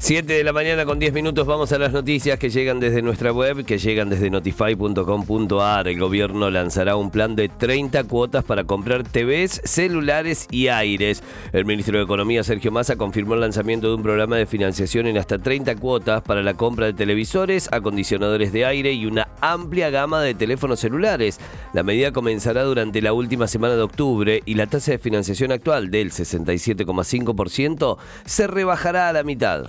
7 de la mañana con 10 minutos vamos a las noticias que llegan desde nuestra web, que llegan desde notify.com.ar. El gobierno lanzará un plan de 30 cuotas para comprar TVs, celulares y aires. El ministro de Economía, Sergio Massa, confirmó el lanzamiento de un programa de financiación en hasta 30 cuotas para la compra de televisores, acondicionadores de aire y una amplia gama de teléfonos celulares. La medida comenzará durante la última semana de octubre y la tasa de financiación actual del 67,5% se rebajará a la mitad.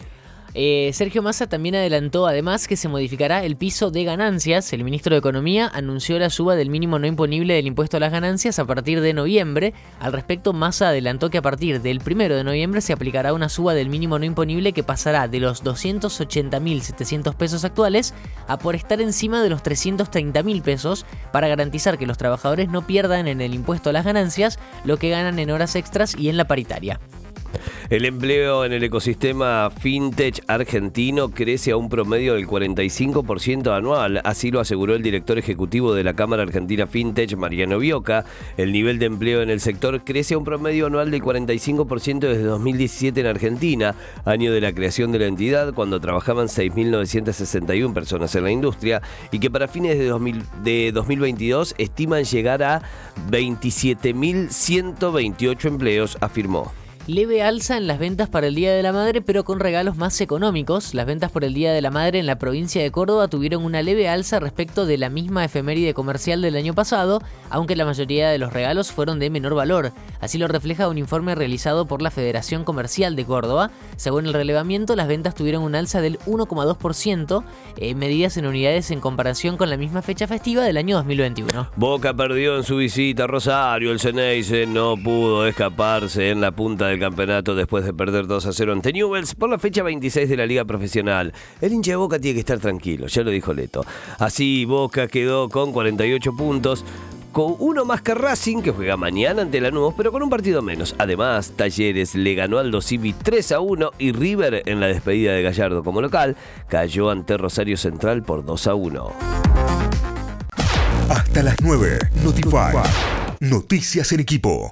Eh, Sergio Massa también adelantó además que se modificará el piso de ganancias. El ministro de Economía anunció la suba del mínimo no imponible del impuesto a las ganancias a partir de noviembre. Al respecto, Massa adelantó que a partir del 1 de noviembre se aplicará una suba del mínimo no imponible que pasará de los 280.700 pesos actuales a por estar encima de los 330.000 pesos para garantizar que los trabajadores no pierdan en el impuesto a las ganancias lo que ganan en horas extras y en la paritaria. El empleo en el ecosistema fintech argentino crece a un promedio del 45% anual, así lo aseguró el director ejecutivo de la Cámara Argentina Fintech, Mariano Bioca. El nivel de empleo en el sector crece a un promedio anual del 45% desde 2017 en Argentina, año de la creación de la entidad, cuando trabajaban 6.961 personas en la industria, y que para fines de, 2022 estiman llegar a 27.128 empleos, afirmó leve alza en las ventas para el Día de la Madre, pero con regalos más económicos. Las ventas por el Día de la Madre en la provincia de Córdoba tuvieron una leve alza respecto de la misma efeméride comercial del año pasado, aunque la mayoría de los regalos fueron de menor valor. Así lo refleja un informe realizado por la Federación Comercial de Córdoba. Según el relevamiento, las ventas tuvieron un alza del 1,2%, eh, medidas en unidades en comparación con la misma fecha festiva del año 2021. Boca perdió en su visita a Rosario. El Ceneice no pudo escaparse en la punta del campeonato después de perder 2 a 0 ante Newells por la fecha 26 de la Liga Profesional. El hincha de Boca tiene que estar tranquilo, ya lo dijo Leto. Así Boca quedó con 48 puntos con uno más que Racing, que juega mañana ante Lanús, pero con un partido menos. Además, Talleres le ganó al Dosivi 3 a 1 y River, en la despedida de Gallardo como local, cayó ante Rosario Central por 2 a 1. Hasta las 9, Notify. Noticias en equipo.